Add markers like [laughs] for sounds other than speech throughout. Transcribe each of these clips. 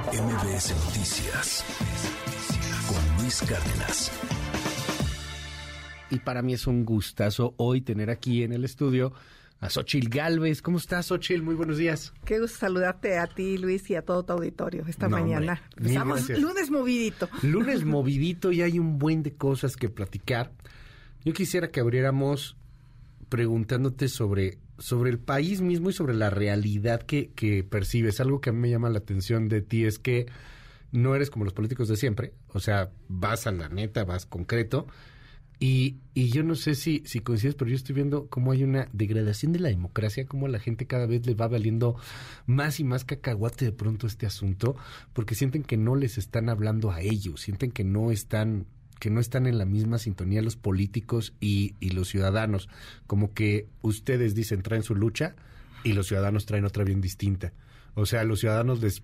MBS Noticias con Luis Cárdenas. Y para mí es un gustazo hoy tener aquí en el estudio a Xochil Galvez. ¿Cómo estás, Xochil? Muy buenos días. Qué gusto saludarte a ti, Luis, y a todo tu auditorio esta No, mañana. hombre, Estamos lunes movidito. Lunes [laughs] movidito y hay un buen de cosas que platicar. Yo quisiera que abriéramos preguntándote sobre, sobre el país mismo y sobre la realidad que, que percibes. Algo que a mí me llama la atención de ti es que no eres como los políticos de siempre. O sea, vas a la neta, vas concreto. Y, y yo no sé si, si coincides, pero yo estoy viendo cómo hay una degradación de la democracia, cómo a la gente cada vez le va valiendo más y más cacahuate de pronto este asunto, porque sienten que no les están hablando a ellos, sienten que no están que no están en la misma sintonía los políticos y, y los ciudadanos, como que ustedes dicen traen su lucha y los ciudadanos traen otra bien distinta. O sea, a los ciudadanos les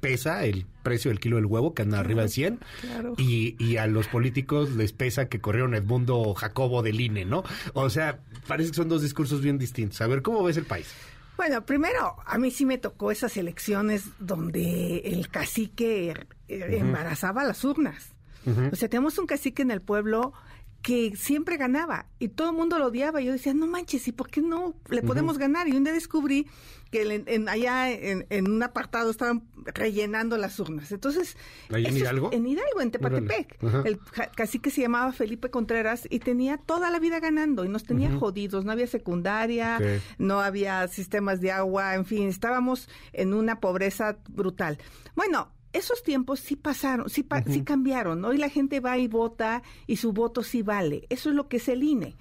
pesa el precio del kilo del huevo, que anda arriba de 100, claro. y, y a los políticos les pesa que corrieron Edmundo Jacobo del INE, ¿no? O sea, parece que son dos discursos bien distintos. A ver, ¿cómo ves el país? Bueno, primero, a mí sí me tocó esas elecciones donde el cacique eh, embarazaba las urnas. O sea, tenemos un cacique en el pueblo que siempre ganaba y todo el mundo lo odiaba. Yo decía, no manches, ¿y por qué no le podemos ganar? Y un día descubrí que en, en- allá en, en un apartado estaban rellenando las urnas. Entonces, ¿Ahí en Hidalgo? En Hidalgo, en Tepatepec. El cacique se llamaba Felipe Contreras y tenía toda la vida ganando y nos tenía jodidos. No había secundaria, no había sistemas de agua, en fin, estábamos en una pobreza brutal. Bueno, esos tiempos sí pasaron, sí, pa- sí cambiaron. Hoy la gente va y vota y su voto sí vale. Eso es lo que es el INE.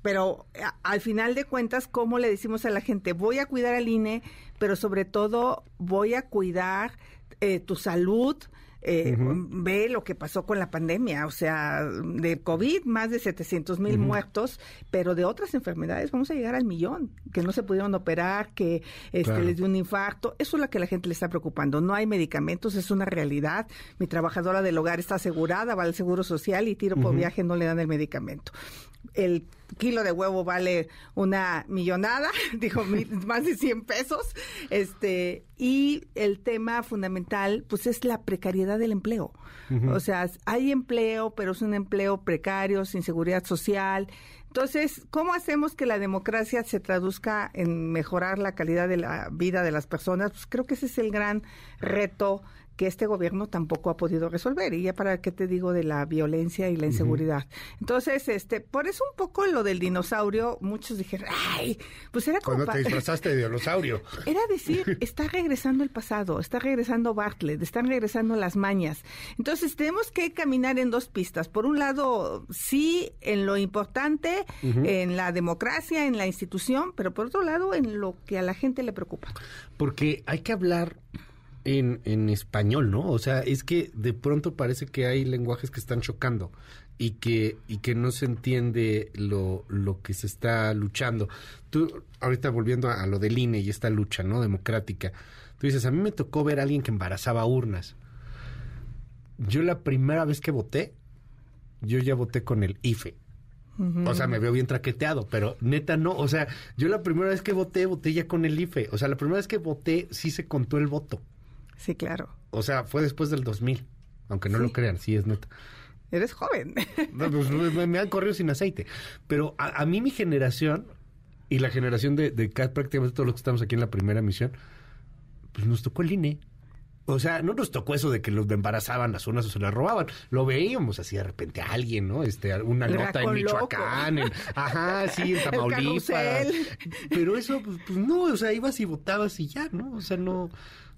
Pero a- al final de cuentas, ¿cómo le decimos a la gente? Voy a cuidar al INE, pero sobre todo voy a cuidar eh, tu salud. Eh, Ve lo que pasó con la pandemia, o sea, de COVID, más de 700 mil muertos, pero de otras enfermedades vamos a llegar al millón, que no se pudieron operar, que este, Claro. les dio un infarto. Eso es lo que la gente le está preocupando. No hay medicamentos, es una realidad. Mi trabajadora del hogar está asegurada, va al seguro social y tiro por viaje no le dan el medicamento. El kilo de huevo vale una millonada, [laughs] dijo mil- más de 100 pesos. Este, y el tema fundamental, pues es la precariedad del empleo. O sea, hay empleo, pero es un empleo precario, sin seguridad social. Entonces, ¿cómo hacemos que la democracia se traduzca en mejorar la calidad de la vida de las personas? Pues creo que ese es el gran reto que este gobierno tampoco ha podido resolver. Y ya para qué te digo de la violencia y la inseguridad. Entonces, este, por eso un poco lo del dinosaurio, muchos dijeron, ay, pues era como... Cuando te disfrazaste de dinosaurio. [laughs] era decir, [laughs] está regresando el pasado, está regresando Bartlett, están regresando las mañas. Entonces tenemos que caminar en dos pistas. Por un lado, sí, en lo importante, en la democracia, en la institución, pero por otro lado, en lo que a la gente le preocupa. Porque hay que hablar en, en español, ¿no? O sea, es que de pronto parece que hay lenguajes que están chocando y que, y que no se entiende lo, lo que se está luchando. Tú, ahorita volviendo a, a lo del INE y esta lucha, ¿no? Democrática, tú dices, a mí me tocó ver a alguien que embarazaba urnas. Yo la primera vez que voté, yo ya voté con el IFE. O sea, me veo bien traqueteado, pero neta no. O sea, yo la primera vez que voté, voté ya con el IFE. O sea, la primera vez que voté, sí se contó el voto. Sí, claro. O sea, fue después del 2000. Aunque no Sí. lo crean, sí es neta. Eres joven. [laughs] No, pues, me, me han corrido sin aceite. Pero a, a mí mi generación y la generación de, de ca- prácticamente todos los que estamos aquí en la primera misión, pues nos tocó el INE. O sea, no nos tocó eso de que los embarazaban las urnas o se las robaban. Lo veíamos así de repente a alguien, ¿no? Este, una El nota en. Michoacán, en- ajá, sí, en [laughs] Tamaulipas. Pero eso, pues, pues, no, o sea, ibas y votabas y ya, ¿no? O sea, no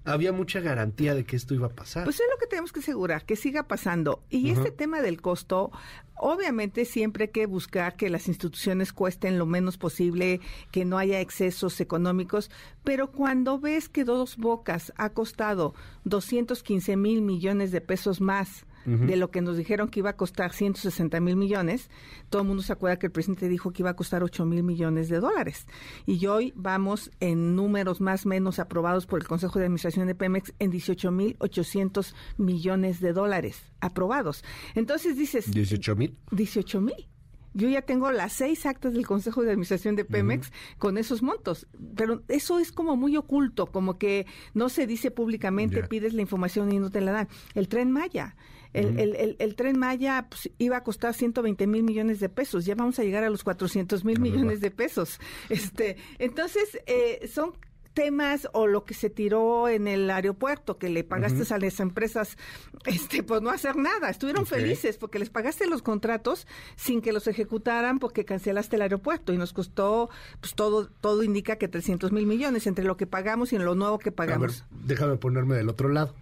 había mucha garantía de que esto iba a pasar. Pues es lo que tenemos que asegurar, que siga pasando. Y este tema del costo, obviamente siempre hay que buscar que las instituciones cuesten lo menos posible, que no haya excesos económicos, pero cuando ves que Dos Bocas ha costado 215 mil millones de pesos más, de lo que nos dijeron que iba a costar 160 mil millones. Todo el mundo se acuerda que el presidente dijo que iba a costar 8 mil millones de dólares. Y hoy vamos en números más o menos aprobados por el Consejo de Administración de Pemex en 18 mil 800 millones de dólares aprobados. Entonces dices... 18 mil. 18 mil. Yo ya tengo las seis actas del Consejo de Administración de Pemex con esos montos, pero eso es como muy oculto, como que no se dice públicamente, pides la información y no te la dan. El tren Maya. El, el, el, tren Maya pues, iba a costar 120 mil millones de pesos, ya vamos a llegar a los 400 mil millones de pesos. [laughs] Este, entonces, eh, son temas o lo que se tiró en el aeropuerto, que le pagaste a las empresas, este, pues no hacer nada. Estuvieron felices porque les pagaste los contratos sin que los ejecutaran porque cancelaste el aeropuerto y nos costó, pues todo, todo indica que 300 mil millones entre lo que pagamos y en lo nuevo que pagamos. déjame ponerme del otro lado.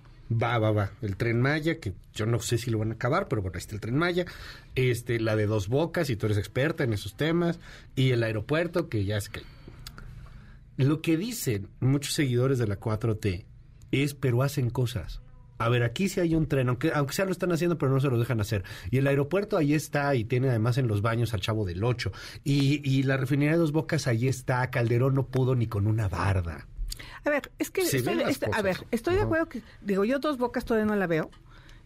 Va, va, va. El tren Maya, que yo no sé si lo van a acabar, pero bueno, ahí está el tren Maya. Este, la de dos bocas, y tú eres experta en esos temas. Y el aeropuerto, que ya es que lo que dicen muchos seguidores de la 4T es, pero hacen cosas. A ver, aquí sí hay un tren, aunque, aunque sea lo están haciendo, pero no se lo dejan hacer. Y el aeropuerto ahí está, y tiene además en los baños al Chavo del Ocho. Y, y la refinería de Dos Bocas ahí está. Calderón no pudo ni con una barda. A ver, es que estoy, este, a ver, estoy de acuerdo que, digo, yo Dos Bocas todavía no la veo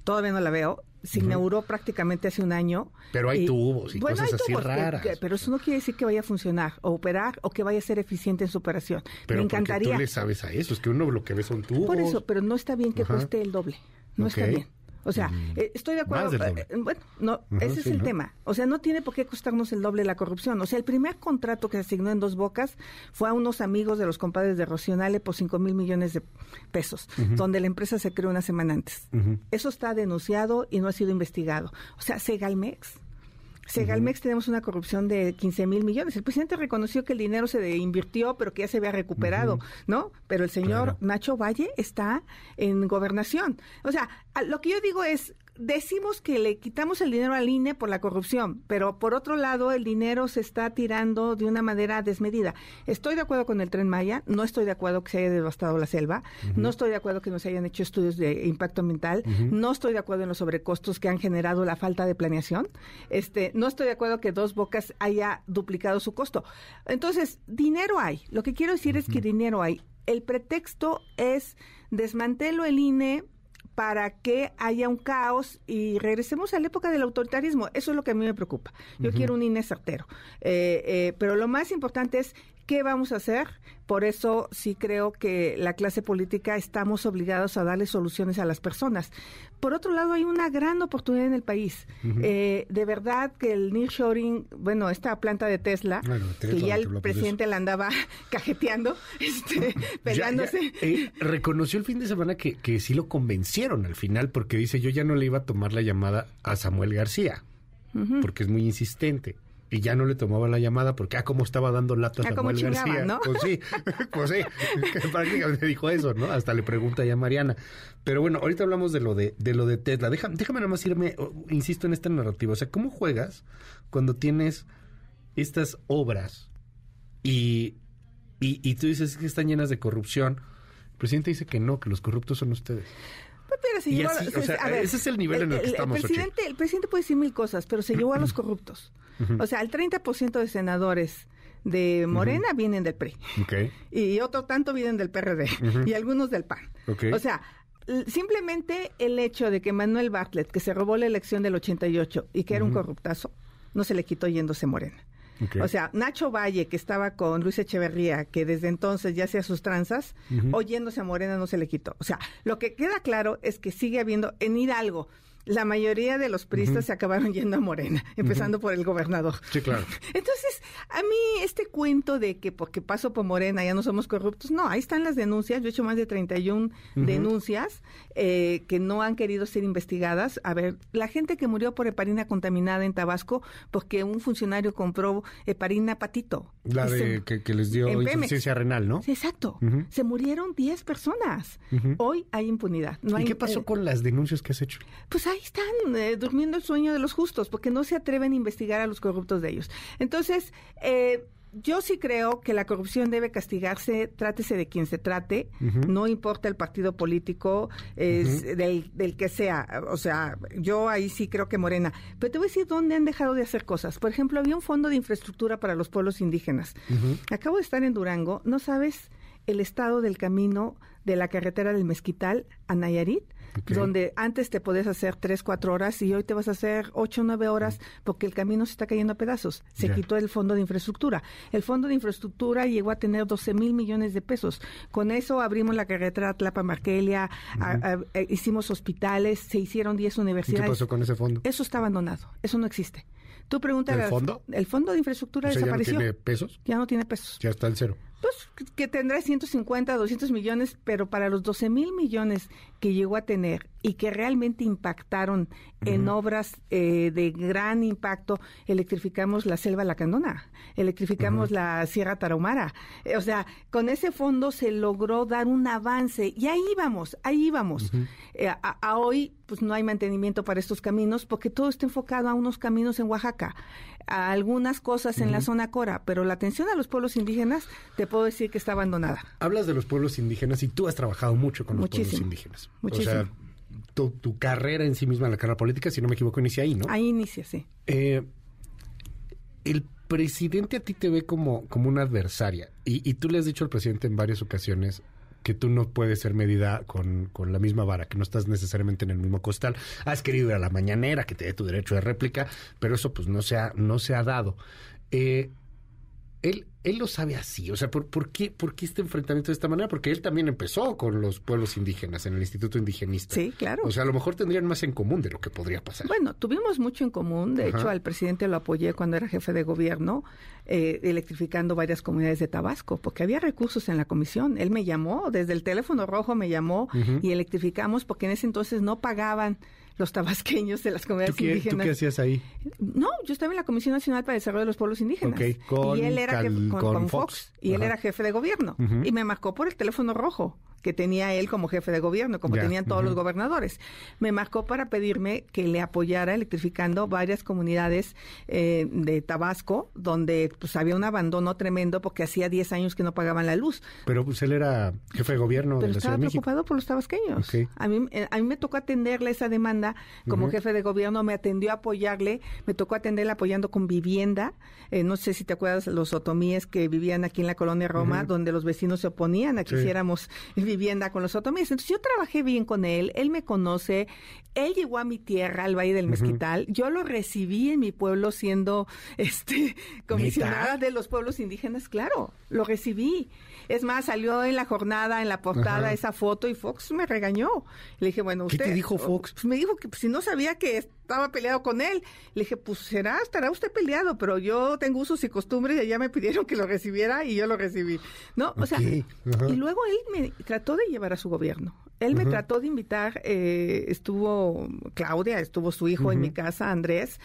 todavía no la veo. Se inauguró prácticamente hace un año. Pero hay tubos y cosas así raras. pero eso no quiere decir que vaya a funcionar o operar o que vaya a ser eficiente en su operación. Pero Me encantaría. tú le sabes a eso, es que uno lo que ve son tubos. Por eso, pero no está bien que cueste el doble. No está bien. O sea, eh, estoy de acuerdo. Eh, bueno, no, ese es el tema. O sea, no tiene por qué costarnos el doble la corrupción. O sea, el primer contrato que se asignó en Dos Bocas fue a unos amigos de los compadres de Rocionale por 5 mil millones de pesos, donde la empresa se creó una semana antes. Eso está denunciado y no ha sido investigado. O sea, Segalmex Segalmex tenemos una corrupción de 15 mil millones. El presidente reconoció que el dinero se invirtió, pero que ya se había recuperado, ¿no? Pero el señor Nacho Valle está en gobernación. O sea, lo que yo digo es, decimos que le quitamos el dinero al INE por la corrupción, pero por otro lado el dinero se está tirando de una manera desmedida. Estoy de acuerdo con el tren Maya, no estoy de acuerdo que se haya devastado la selva, no estoy de acuerdo que no se hayan hecho estudios de impacto ambiental, no estoy de acuerdo en los sobrecostos que han generado la falta de planeación, este, no estoy de acuerdo que Dos Bocas haya duplicado su costo. Entonces, dinero hay. Lo que quiero decir es que dinero hay. El pretexto es desmantelo el INE para que haya un caos y regresemos a la época del autoritarismo. Eso es lo que a mí me preocupa. Yo quiero un INE certero. Eh, eh, pero lo más importante es qué vamos a hacer. Por eso sí creo que la clase política estamos obligados a darle soluciones a las personas. Por otro lado, hay una gran oportunidad en el país. Eh, de verdad que el nearshoring, bueno, esta planta de Tesla, que ya el presidente la andaba [laughs] cajeteando, este, [laughs] peleándose. reconoció el fin de semana que, que sí lo convencieron al final, porque dice, yo ya no le iba a tomar la llamada a Samuel García, porque es muy insistente y ya no le tomaba la llamada porque, ah, como estaba dando lata a Samuel García. ¿no? Pues sí, [laughs] pues sí, [laughs] prácticamente dijo eso, ¿no? Hasta le pregunta ya a Mariana. Pero bueno, ahorita hablamos de lo de, de lo de Tesla. Déjame, déjame nada más irme, insisto en esta narrativa. O sea, ¿cómo juegas cuando tienes estas obras y, y, y tú dices que están llenas de corrupción? El presidente dice que no, que los corruptos son ustedes. Pero se llevó, ese es el nivel en el, que estamos. El presidente, el presidente puede decir mil cosas, pero se llevó a los [clears throat] corruptos. O sea, el 30% de senadores de Morena vienen del PRI. Y otro tanto vienen del PRD. Y algunos del PAN. O sea, simplemente el hecho de que Manuel Bartlett, que se robó la elección del 88 y que era un corruptazo, no se le quitó yéndose Morena. O sea, Nacho Valle, que estaba con Luis Echeverría, que desde entonces ya hacía sus tranzas, oyéndose a Morena no se le quitó. O sea, lo que queda claro es que sigue habiendo en Hidalgo la mayoría de los priistas se acabaron yendo a Morena, empezando por el gobernador. Sí, claro. Entonces, a mí este cuento de que porque paso por Morena ya no somos corruptos, no, ahí están las denuncias. Yo he hecho más de 31 denuncias eh, que no han querido ser investigadas. A ver, la gente que murió por heparina contaminada en Tabasco porque un funcionario compró heparina patito. La de que, les dio insuficiencia renal, ¿no? exacto. Se murieron 10 personas. Hoy hay impunidad. No ¿Y qué pasó eh, con las denuncias que has hecho? Pues hay están eh, durmiendo el sueño de los justos, porque no se atreven a investigar a los corruptos de ellos. Entonces, eh, yo sí creo que la corrupción debe castigarse, trátese de quien se trate, no importa el partido político, es del, del, que sea. O sea, yo ahí sí creo que Morena. Pero te voy a decir dónde han dejado de hacer cosas. Por ejemplo, había un fondo de infraestructura para los pueblos indígenas. Acabo de estar en Durango, no sabes el estado del camino de la carretera del Mezquital a Nayarit, Donde antes te podías hacer tres, cuatro horas y hoy te vas a hacer ocho, nueve horas porque el camino se está cayendo a pedazos. Se quitó el fondo de infraestructura. El fondo de infraestructura llegó a tener 12 mil millones de pesos. Con eso abrimos la carretera Tlapa-Marquelia, eh, hicimos hospitales, se hicieron 10 ¿Y qué universidades. pasó con ese fondo? Eso está abandonado, eso no existe. Tú preguntas... ¿El fondo? El fondo de infraestructura O sea, ya no desapareció. tiene pesos, Ya no tiene pesos. ya está en cero. Pues que- tendrá 150, 200 millones, pero para los 12 mil millones que llegó a tener y que realmente impactaron en obras eh, de gran impacto, electrificamos la selva lacandona, electrificamos la Sierra Tarahumara. Eh, o sea, con ese fondo se logró dar un avance y ahí íbamos, ahí íbamos. Eh, a, a hoy, pues no hay mantenimiento para estos caminos porque todo está enfocado a unos caminos en Oaxaca, a algunas cosas en la zona Cora, pero la atención a los pueblos indígenas, te puedo decir que está abandonada. Hablas de los pueblos indígenas y tú has trabajado mucho con los Muchísimo, pueblos indígenas. muchísimo. O sea, tu, tu carrera en sí misma, la carrera política, si no me equivoco, inicia ahí, ¿no? Ahí inicia, sí. Eh, el presidente a ti te ve como, como una adversaria y, y tú le has dicho al presidente en varias ocasiones que tú no puedes ser medida con, con la misma vara, que no estás necesariamente en el mismo costal. Has querido ir a la mañanera, que te dé tu derecho de réplica, pero eso pues no se ha, no se ha dado. Eh, él, él lo sabe así, o sea, ¿por, por, qué, ¿por qué este enfrentamiento de esta manera? Porque él también empezó con los pueblos indígenas en el Instituto Indigenista. Sí, claro. O sea, a lo mejor tendrían más en común de lo que podría pasar. Bueno, tuvimos mucho en común. De Ajá. hecho, al presidente lo apoyé cuando era jefe de gobierno, eh, electrificando varias comunidades de Tabasco, porque había recursos en la comisión. Él me llamó, desde el teléfono rojo me llamó y electrificamos porque en ese entonces no pagaban los tabasqueños de las ¿Tú comunidades qué, tú indígenas. qué hacías ahí? No, yo estaba en la Comisión Nacional para el Desarrollo de los Pueblos Indígenas. Ok, con y él era Cal- con, Fox. Fox. Y él era jefe de gobierno. Y me marcó por el teléfono rojo que tenía él como jefe de gobierno, como Ya, tenían todos los gobernadores. Me marcó para pedirme que le apoyara electrificando varias comunidades eh, de Tabasco, donde pues había un abandono tremendo porque hacía 10 años que no pagaban la luz. Pero pues él era jefe de gobierno Pero de la Ciudad estaba de México. preocupado por los tabasqueños. A, mí, eh, a mí me tocó atenderle esa demanda como jefe de gobierno, me atendió a apoyarle, me tocó atenderle apoyando con vivienda. Eh, no sé si te acuerdas los otomíes que vivían aquí en la colonia Roma, donde los vecinos se oponían a que Sí. hiciéramos [laughs] vivienda con los otomíes. Entonces yo trabajé bien con él, él me conoce, él llegó a mi tierra, al Valle del Mezquital, yo lo recibí en mi pueblo siendo [laughs] este comisionada de los pueblos indígenas, claro, lo recibí. Es más, salió en la jornada, en la portada, Ajá. esa foto y Fox me regañó. Le dije, bueno, ¿Qué usted... te dijo Fox? Pues me dijo que pues, si no sabía que estaba peleado con él. Le dije, pues será, estará usted peleado, pero yo tengo usos y costumbres y allá me pidieron que lo recibiera y yo lo recibí. ¿No? O sea, ajá. y luego él me trató de llevar a su gobierno. Él me trató de invitar, eh, estuvo Claudia, estuvo su hijo en mi casa, Andrés,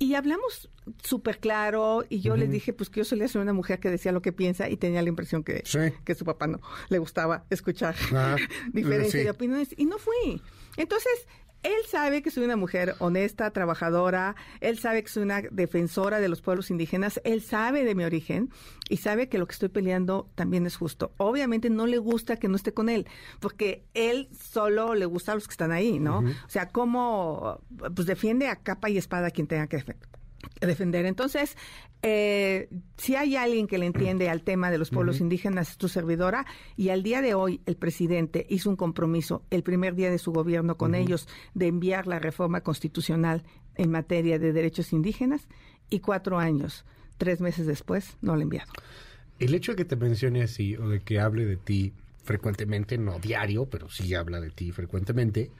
y hablamos súper claro y yo les dije pues que yo solía ser una mujer que decía lo que piensa y tenía la impresión que, Sí. que su papá no le gustaba escuchar Ah, [laughs] diferencia sí. de opiniones y no fui. Entonces, él sabe que soy una mujer honesta, trabajadora, él sabe que soy una defensora de los pueblos indígenas, él sabe de mi origen y sabe que lo que estoy peleando también es justo. Obviamente no le gusta que no esté con él, porque él solo le gusta a los que están ahí, ¿no? O sea, como pues defiende a capa y espada a quien tenga que defe- defender. Entonces, eh, si hay alguien que le entiende al tema de los pueblos indígenas, es tu servidora, y al día de hoy el presidente hizo un compromiso el primer día de su gobierno con ellos de enviar la reforma constitucional en materia de derechos indígenas, y cuatro años, tres meses después, no lo ha enviado. El hecho de que te mencione así o de que hable de ti frecuentemente, no diario, pero sí habla de ti frecuentemente,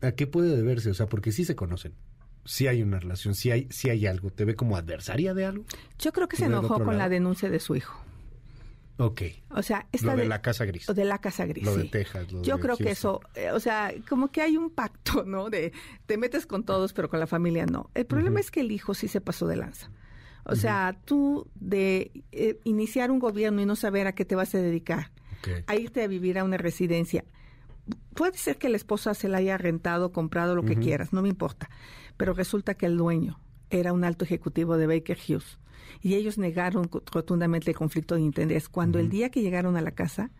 ¿a qué puede deberse? O sea, porque sí se conocen. Sí hay una relación, sí hay, sí hay algo. ¿Te ve como adversaria de algo? Yo creo que se ¿Del enojó con la denuncia de su hijo. Ok. O sea, esta Lo de de- la Casa Gris. o de la Casa Gris. Lo de. Texas, lo Yo de creo que eso, eh, o sea, como que hay un pacto, [laughs] ¿no? De te metes con todos, pero con la familia no. El problema es que el hijo sí se pasó de lanza. O sea, tú de eh, iniciar un gobierno y no saber a qué te vas a dedicar, a irte a vivir a una residencia. Puede ser que la esposa se la haya rentado, comprado, lo que quieras, no me importa. Pero resulta que el dueño era un alto ejecutivo de Baker Hughes. Y ellos negaron rotundamente el conflicto de interés. Cuando el día que llegaron a la casa,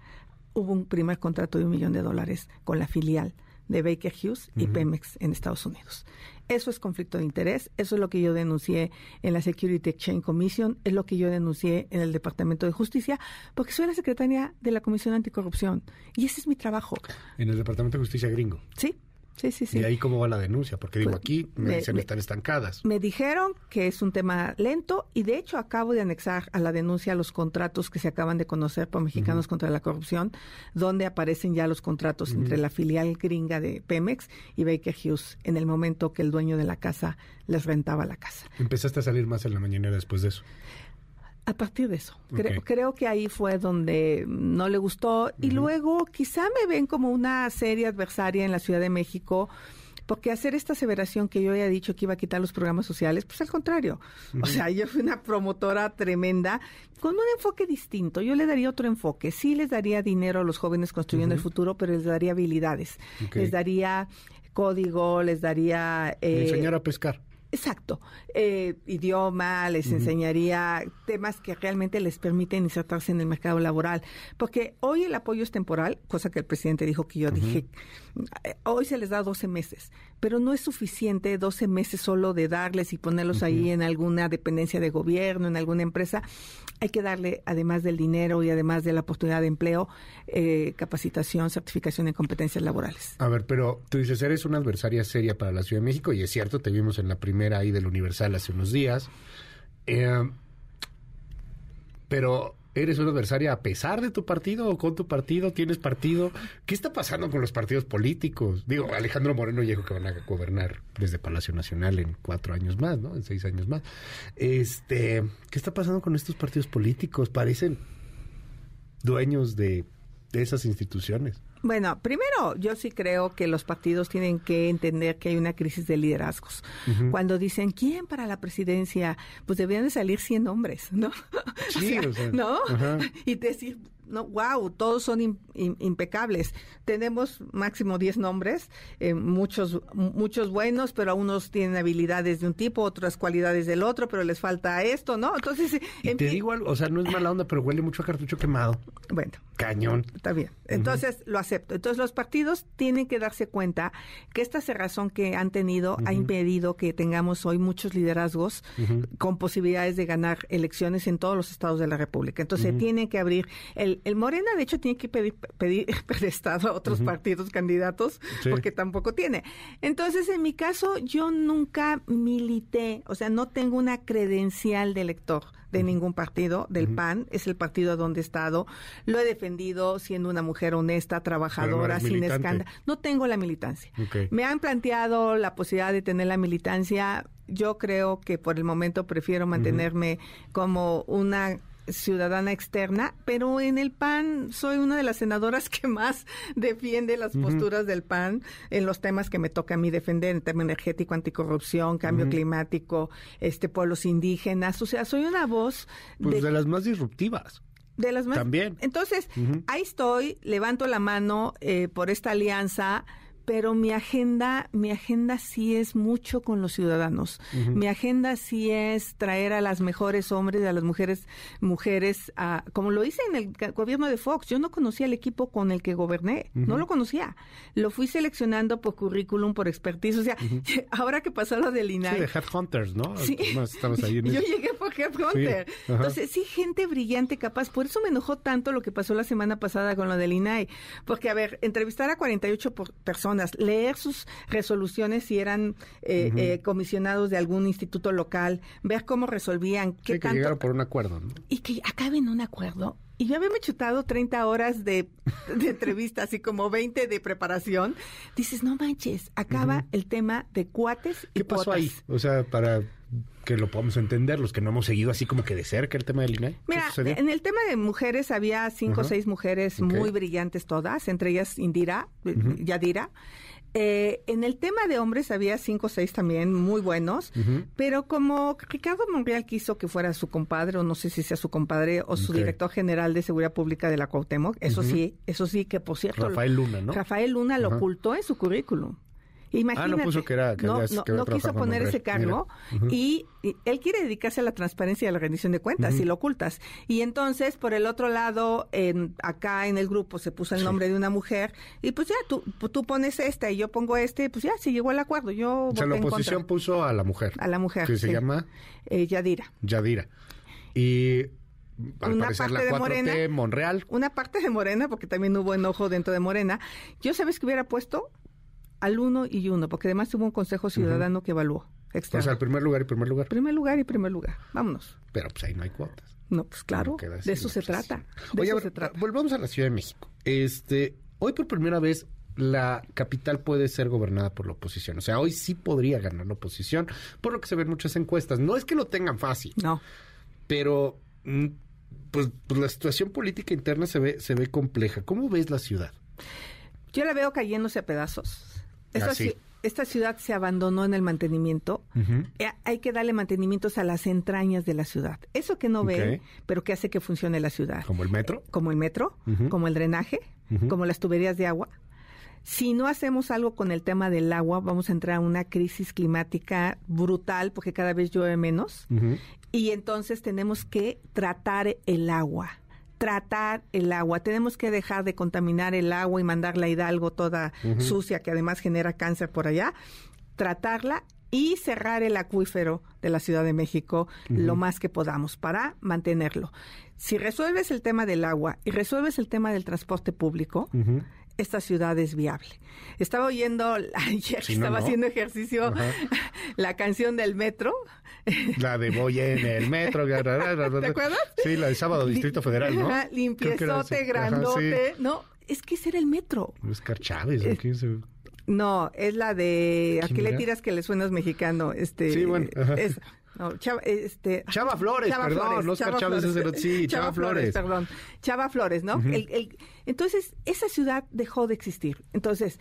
hubo un primer contrato de un millón de dólares con la filial de Baker Hughes y Pemex en Estados Unidos. Eso es conflicto de interés, eso es lo que yo denuncié en la Security Exchange Commission, es lo que yo denuncié en el Departamento de Justicia, porque soy la secretaria de la Comisión Anticorrupción y ese es mi trabajo. En el Departamento de Justicia gringo. Sí, Sí, sí, sí. ¿Y ahí cómo va la denuncia? Porque digo, Pues, aquí me, me- dicen me- están estancadas. Me dijeron que es un tema lento y de hecho acabo de anexar a la denuncia los contratos que se acaban de conocer por Mexicanos contra la Corrupción, donde aparecen ya los contratos entre la filial gringa de Pemex y Baker Hughes en el momento que el dueño de la casa les rentaba la casa. Empezaste a salir más en la mañanera después de eso. A partir de eso, creo, que ahí fue donde no le gustó y luego quizá me ven como una seria adversaria en la Ciudad de México. Porque hacer esta aseveración que yo había dicho que iba a quitar los programas sociales, pues al contrario. O sea, yo fui una promotora tremenda con un enfoque distinto. Yo le daría otro enfoque. Sí les daría dinero a los jóvenes construyendo el futuro, pero les daría habilidades. Les daría código, les daría... eh, Enseñar a pescar. Exacto. Eh, idioma, les enseñaría temas que realmente les permiten insertarse en el mercado laboral. Porque hoy el apoyo es temporal, cosa que el presidente dijo que yo dije, eh, hoy se les da 12 meses, pero no es suficiente 12 meses solo de darles y ponerlos ahí en alguna dependencia de gobierno, en alguna empresa. Hay que darle, además del dinero y además de la oportunidad de empleo, eh, capacitación, certificación en competencias laborales. A ver, pero tú dices, eres una adversaria seria para la Ciudad de México y es cierto, te vimos en la primera ahí del Universal hace unos días. Eh, pero ¿eres una adversaria a pesar de tu partido o con tu partido? ¿Tienes partido? ¿Qué está pasando con los partidos políticos? Digo, Alejandro Moreno dijo que van a gobernar desde Palacio Nacional en cuatro años más, ¿no? En seis años más. Este, ¿qué está pasando con estos partidos políticos? Parecen dueños de esas instituciones. Bueno, primero, yo sí creo que los partidos tienen que entender que hay una crisis de liderazgos. Cuando dicen, ¿quién para la presidencia? Pues deberían de salir 100 hombres, ¿no? [laughs] Sí, o sea, ¿no? ajá. [laughs] Y decir, no, wow, todos son im- im- impecables. Tenemos máximo 10 nombres, eh, muchos, muchos buenos, pero unos tienen habilidades de un tipo, otras cualidades del otro, pero les falta esto, ¿no? Entonces, Y te digo algo, o sea, no es mala onda, pero huele mucho a cartucho quemado. bueno, Cañón. Está bien. Entonces lo acepto. Entonces los partidos tienen que darse cuenta que esta cerrazón que han tenido ha impedido que tengamos hoy muchos liderazgos con posibilidades de ganar elecciones en todos los estados de la República. Entonces tienen que abrir. El, el Morena, de hecho, tiene que pedir, pedir [laughs] prestado a otros partidos candidatos Sí. porque tampoco tiene. Entonces, en mi caso, yo nunca milité, o sea, no tengo una credencial de elector de ningún partido, del PAN, es el partido donde he estado, lo he defendido siendo una mujer honesta, trabajadora, sin escándalo. No tengo la militancia. Me han planteado la posibilidad de tener la militancia. Yo creo que por el momento prefiero mantenerme como una ciudadana externa, pero en el PAN soy una de las senadoras que más [laughs] defiende las posturas del PAN en los temas que me toca a mí defender, en tema energético, anticorrupción, cambio climático, este pueblos indígenas, o sea, soy una voz Pues de, de las más disruptivas. de las más. También. Entonces, ahí estoy, levanto la mano eh, por esta alianza, pero mi agenda, mi agenda sí es mucho con los ciudadanos. Mi agenda sí es traer a las mejores hombres y a las mujeres, mujeres, a, como lo hice en el gobierno de Fox. Yo no conocía el equipo con el que goberné, no lo conocía. Lo fui seleccionando por currículum, por expertise. O sea, [laughs] ahora que pasó lo del Sí, INAI, de Headhunters, ¿no? Sí. Más estamos ahí en [laughs] Yo llegué por Headhunter. Sí. Entonces, sí, gente brillante, capaz. Por eso me enojó tanto lo que pasó la semana pasada con lo del INAI. Porque, a ver, entrevistar a 48 por- personas, leer sus resoluciones si eran eh, eh, comisionados de algún instituto local, ver cómo resolvían, qué Sí, que tanto... llegaron por un acuerdo, ¿no? Y que acaben un acuerdo. Y yo había chutado 30 horas de, de entrevistas y como 20 de preparación. Dices, no manches, acaba el tema de cuates y ¿Qué pasó cuotas. ahí? O sea, para que lo podamos entender, los que no hemos seguido así como que de cerca el tema del INAI. ¿Qué Mira, en el tema de mujeres había cinco o seis mujeres muy brillantes todas, entre ellas Indira, eh, Yadira. Eh, en el tema de hombres había cinco o seis también muy buenos, pero como Ricardo Monreal quiso que fuera su compadre, o no sé si sea su compadre, o su director general de Seguridad Pública de la Cuauhtémoc, eso sí, eso sí que por cierto... Rafael Luna, ¿no? Rafael Luna lo ocultó en su currículum. Imagínate. Ah, no puso que era- que no, había- no, que había no quiso poner ese cargo y, y él quiere dedicarse a la transparencia y a la rendición de cuentas y lo ocultas. Y entonces, por el otro lado, en, acá en el grupo se puso el nombre de una mujer y pues ya, tú, tú pones esta y yo pongo este, pues ya se llegó al acuerdo. Yo O sea, la oposición puso a la mujer. A la mujer, Que se llama Eh, Yadira. Yadira. Y al Una parecer la parte de 4T, Morena. Monreal. Una parte de Morena, porque también hubo enojo dentro de Morena. Yo, ¿sabes que hubiera puesto? Al uno y uno, porque además hubo un consejo ciudadano que evaluó. O Externo. sea, el primer lugar y primer lugar. primer lugar y primer lugar. Vámonos. Pero pues ahí no hay cuotas. No, pues claro, No queda así, de eso no, se pues, trata. De Oye, eso ver, se trata. volvamos a la Ciudad de México. Este, hoy por primera vez la capital puede ser gobernada por la oposición. O sea, hoy sí podría ganar la oposición, por lo que se ven muchas encuestas. No es que lo tengan fácil, No, pero mm, pues, pues la situación política interna se ve, se ve compleja. ¿Cómo ves la ciudad? yo la veo cayéndose a pedazos. Esta, ci- esta ciudad se abandonó en el mantenimiento. Eh, Hay que darle mantenimientos a las entrañas de la ciudad. Eso que no ven, Ok. pero que hace que funcione la ciudad. ¿Como el metro? como el metro, como el drenaje, como las tuberías de agua. Si no hacemos algo con el tema del agua, vamos a entrar a una crisis climática brutal porque cada vez llueve menos. Y entonces tenemos que tratar el agua. Tratar el agua. Tenemos que dejar de contaminar el agua y mandarla a Hidalgo toda sucia, que además genera cáncer por allá. Tratarla y cerrar el acuífero de la Ciudad de México lo más que podamos para mantenerlo. Si resuelves el tema del agua y resuelves el tema del transporte público. Esta ciudad es viable. Estaba oyendo [laughs] ayer, Si no, estaba no. haciendo ejercicio, Ajá. [laughs] la canción del metro. La de voy en el metro. ¿Te acuerdas? Sí, la de Sábado Distrito Federal, ¿no? Limpiezote, Ajá, grandote. sí. No, es que ese era el metro. Oscar Chávez, ¿o quién se- No, es la de ¿a ¿Quién qué le tiras que le suenas mexicano? Este, Sí, bueno, ajá. es- no, Chava, este, Chava Flores, perdón, Oscar Chávez es el- sí, Chava Flores. perdón, Chava Flores, ¿no? El- el- entonces, esa ciudad dejó de existir. Entonces,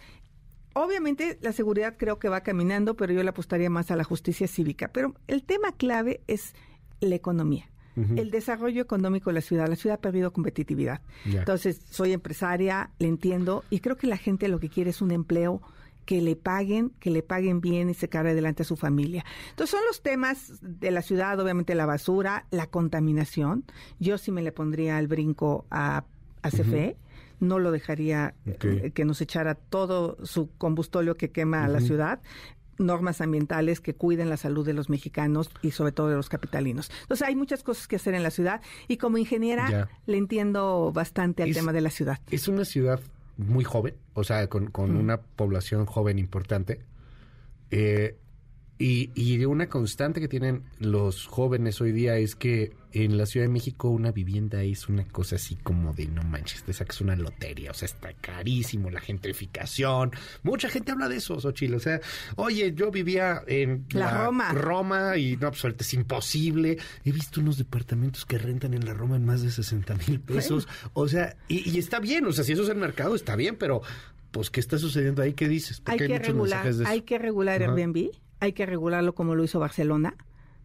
obviamente la seguridad creo que va caminando, pero yo le apostaría más a la justicia cívica. Pero el tema clave es la economía. El desarrollo económico de la ciudad. La ciudad ha perdido competitividad. Entonces, soy empresaria, le entiendo, y creo que la gente lo que quiere es un empleo que le paguen, que le paguen bien y se cargue adelante a su familia. Entonces son los temas de la ciudad, obviamente la basura, la contaminación. Yo sí me le pondría el brinco a, a CFE. No lo dejaría eh, que nos echara todo su combustóleo que quema a la ciudad. Normas ambientales que cuiden la salud de los mexicanos y sobre todo de los capitalinos. Entonces hay muchas cosas que hacer en la ciudad y como ingeniera Ya. le entiendo bastante al Es- tema de la ciudad. Es una ciudad muy joven, o sea, con, con una población joven importante. Eh, y, y de una constante que tienen los jóvenes hoy día es que en la Ciudad de México una vivienda es una cosa así como de no manches, te sacas una lotería, o sea, está carísimo, la gentrificación. Mucha gente habla de eso, Xochitl. O sea, oye, yo vivía en La Roma. Roma y no, pues es imposible. He visto unos departamentos que rentan en la Roma en más de 60 mil pesos. O sea, y, y está bien, o sea, si eso es el mercado, está bien, pero pues, ¿qué está sucediendo ahí? ¿Qué dices? hay Porque que regular, mensajes de eso. hay que regular. Airbnb, hay que regularlo como lo hizo Barcelona.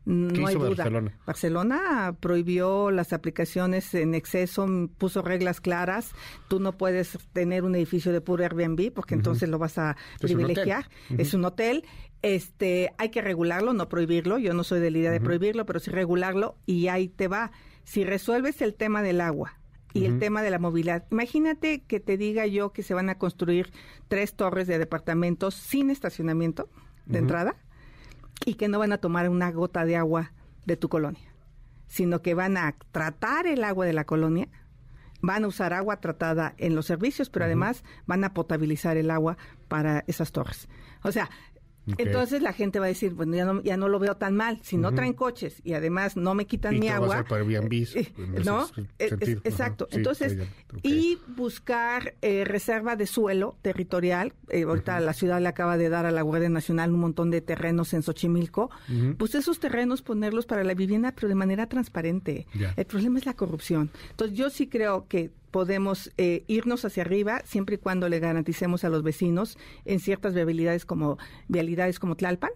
No ¿Qué hay hizo duda. Barcelona? Barcelona prohibió las aplicaciones en exceso, puso reglas claras. Tú no puedes tener un edificio de puro Airbnb porque entonces lo vas a Es un privilegiar. Es un hotel. Este, hay que regularlo, no prohibirlo. Yo no soy de la idea de prohibirlo, pero sí regularlo y ahí te va. Si resuelves el tema del agua, y el tema de la movilidad. Imagínate que te diga yo que se van a construir tres torres de departamentos sin estacionamiento de entrada y que no van a tomar una gota de agua de tu colonia, sino que van a tratar el agua de la colonia, van a usar agua tratada en los servicios, pero además van a potabilizar el agua para esas torres. O sea, Entonces la gente va a decir, bueno, ya no, ya no lo veo tan mal. Si no traen coches y además no me quitan Y mi todo va a agua. ser eh, en ese ¿No? Es-. Ajá. exacto. Sí, Entonces, y buscar eh, reserva de suelo territorial. Eh, ahorita la ciudad le acaba de dar a la Guardia Nacional un montón de terrenos en Xochimilco. Pues esos terrenos ponerlos para la vivienda, pero de manera transparente. El problema es la corrupción. Entonces, yo sí creo que podemos eh, irnos hacia arriba siempre y cuando le garanticemos a los vecinos en ciertas vialidades como vialidades como Tlalpan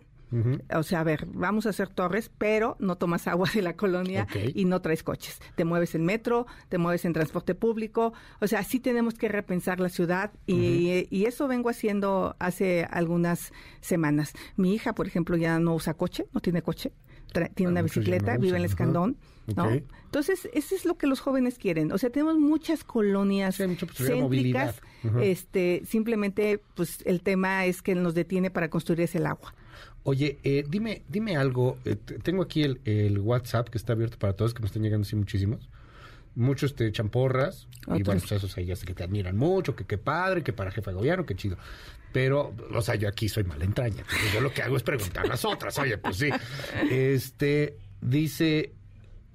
O sea, a ver, vamos a hacer torres, pero no tomas agua de la colonia y no traes coches. Te mueves en metro, te mueves en transporte público. O sea, sí tenemos que repensar la ciudad y, y eso vengo haciendo hace algunas semanas. Mi hija, por ejemplo, ya no usa coche, no tiene coche. tiene Ah, una bicicleta, no vive en el ajá. Escandón. Entonces, eso es lo que los jóvenes quieren. O sea, tenemos muchas colonias Sí, mucha céntricas. Este, simplemente, pues, el tema es que nos detiene para construir ese el agua. Oye, eh, dime, dime algo. eh, tengo aquí el, el WhatsApp que está abierto para todos, que me están llegando así muchísimos. Muchos te echan porras. Y Otros. bueno, pues esos ahí ya sé que te admiran mucho, que qué padre, que para jefe de gobierno, qué chido. Pero, o sea, yo aquí soy mala entraña. Entonces yo lo que hago es preguntar a las otras. Oye, pues sí. Este, dice,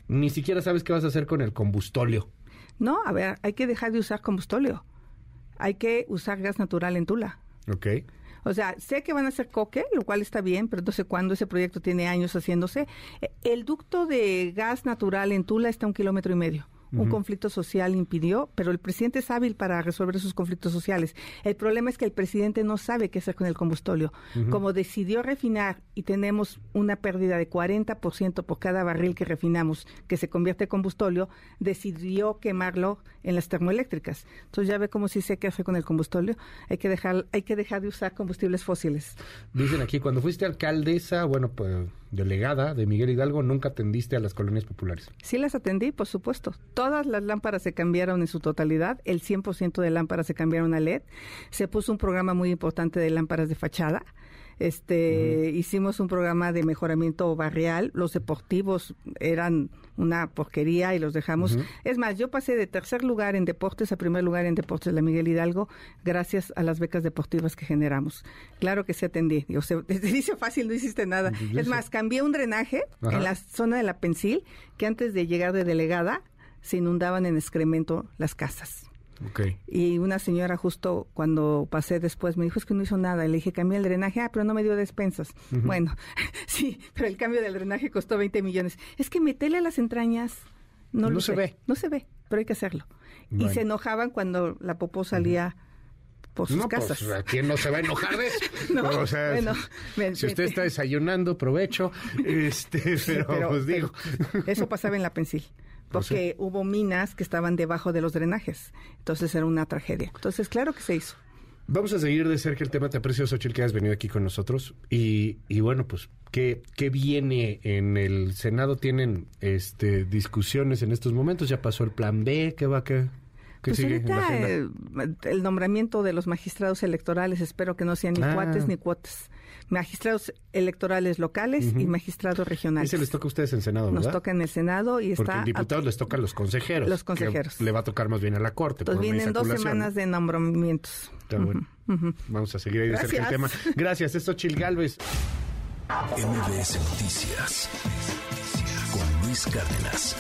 ni siquiera sabes qué vas a hacer con el combustóleo. No, a ver, hay que dejar de usar combustóleo. Hay que usar gas natural en Tula. ¿Ok? O sea, sé que van a hacer coque, lo cual está bien, pero entonces cuando ese proyecto tiene años haciéndose, eh, el ducto de gas natural en Tula está a un kilómetro y medio. Un conflicto social impidió, pero el presidente es hábil para resolver esos conflictos sociales. El problema es que el presidente no sabe qué hacer con el combustóleo. Como decidió refinar y tenemos una pérdida de 40% por cada barril que refinamos que se convierte en combustóleo, decidió quemarlo en las termoeléctricas. Entonces ya ve cómo si sé qué hacer con el combustóleo. Hay que dejar, hay que dejar de usar combustibles fósiles. Dicen aquí, cuando fuiste alcaldesa, bueno, pues delegada de Miguel Hidalgo, nunca atendiste a las colonias populares. Sí las atendí, por supuesto. Todas las lámparas se cambiaron en su totalidad. El 100% de lámparas se cambiaron a LED. Se puso un programa muy importante de lámparas de fachada. Este, hicimos un programa de mejoramiento barrial. Los deportivos eran una porquería y los dejamos. Es más, yo pasé de tercer lugar en deportes a primer lugar en deportes de la Miguel Hidalgo gracias a las becas deportivas que generamos. Claro que sí atendí. Digo, se, [laughs] te dice fácil, no hiciste nada. Es más, cambié un drenaje Ajá. en la zona de la Pensil que antes de llegar de delegada se inundaban en excremento las casas. Y una señora justo cuando pasé después me dijo, es que no hizo nada. Le dije, cambié el drenaje, ah, pero no me dio despensas. Bueno, [laughs] sí, pero el cambio del drenaje costó 20 millones. Es que metele a las entrañas. No, No lo se sé. ve. No se ve, pero hay que hacerlo. Bueno. Y se enojaban cuando la popó salía por sus no, casas. pues, ¿a quién no se va a enojar de eso? [laughs] No, o sea, bueno, me- si me- usted está [laughs] desayunando, provecho. Este, pero, Pero- pues digo. pero eso pasaba en la Pensil. Sí. Porque hubo minas que estaban debajo de los drenajes. Entonces era una tragedia. Entonces, claro que se hizo. Vamos a seguir de cerca el tema. Te aprecio, Xochitl, que has venido aquí con nosotros. Y, y bueno, pues, ¿qué, ¿qué viene en el Senado? ¿Tienen este discusiones en estos momentos? ¿Ya pasó el plan B? ¿Qué va? ¿Qué, qué Pues sigue ahorita eh, el nombramiento de los magistrados electorales espero que no sean ni Ah. cuates ni cuotas. Magistrados electorales locales y magistrados regionales. Ese les toca a ustedes en Senado, Nos ¿verdad? toca en el Senado y Porque está... en diputados les toca a los consejeros. Los que consejeros. Le va a tocar más bien a la Corte. Entonces por vienen dos semanas de nombramientos. Está bueno. Vamos a seguir ahí de cerca el tema. Gracias. Gracias, esto Chil Galvez. MBS Noticias con Luis Cárdenas.